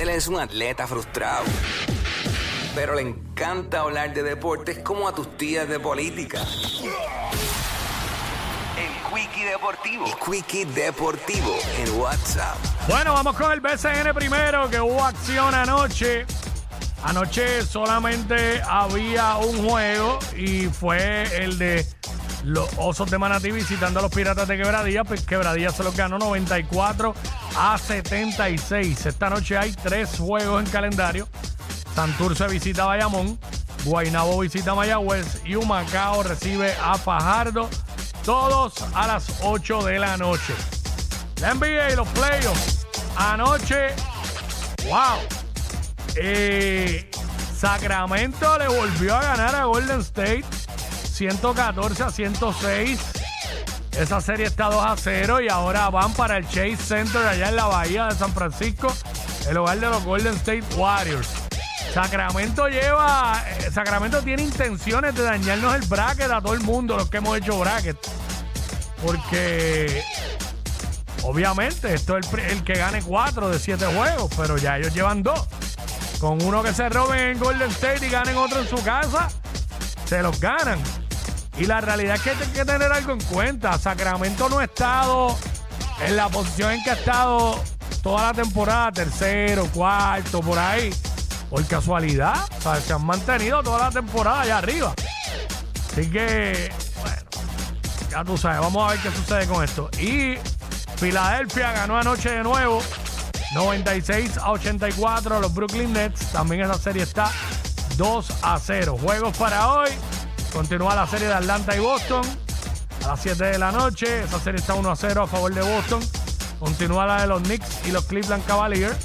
Él es un atleta frustrado, pero le encanta hablar de deportes como a tus tías de política. El Quickie Deportivo. El Quickie Deportivo en WhatsApp. Bueno, vamos con el BCN primero, que hubo acción anoche. Anoche solamente había un juego y fue el de los Osos de Manatí visitando a los Piratas de Quebradilla. Pues Quebradilla se los ganó 94 a 76. Esta noche hay tres juegos en calendario. Santurce visita a Bayamón, Guaynabo visita a Mayagüez y Humacao recibe a Fajardo. Todos a las 8 de la noche. La NBA y los playoffs. Anoche, wow. Eh, Sacramento le volvió a ganar a Golden State 114 a 106. Esa serie está 2 a 0 y ahora van para el Chase Center allá en la bahía de San Francisco, el hogar de los Golden State Warriors. Sacramento lleva, eh, Sacramento tiene intenciones de dañarnos el bracket a todo el mundo, los que hemos hecho bracket. Porque obviamente esto es el, que gane 4 de 7 juegos, pero ya ellos llevan 2. Con uno que se roben en Golden State y ganen otro en su casa, se los ganan. Y la realidad es que hay que tener algo en cuenta. Sacramento no ha estado en la posición en que ha estado toda la temporada, tercero, cuarto, por ahí. Por casualidad, o sea, se han mantenido toda la temporada allá arriba. Así que, bueno, ya tú sabes, vamos a ver qué sucede con esto. Y Filadelfia ganó anoche de nuevo, 96 a 84 a los Brooklyn Nets. También esa serie está 2 a 0. Juegos para hoy. Continúa la serie de Atlanta y Boston a las 7 de la noche. Esa serie está 1 a 0 a favor de Boston. Continúa la de los Knicks y los Cleveland Cavaliers,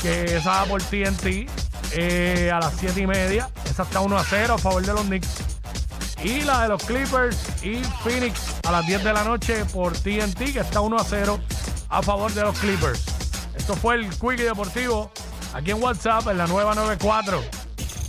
que esa va por TNT eh, a las 7 y media. Esa está 1 a 0 a favor de los Knicks. Y la de los Clippers y Phoenix a las 10 de la noche por TNT, que está 1 a 0 a favor de los Clippers. Esto fue el Quickie Deportivo aquí en WhatsApp en la nueva 94.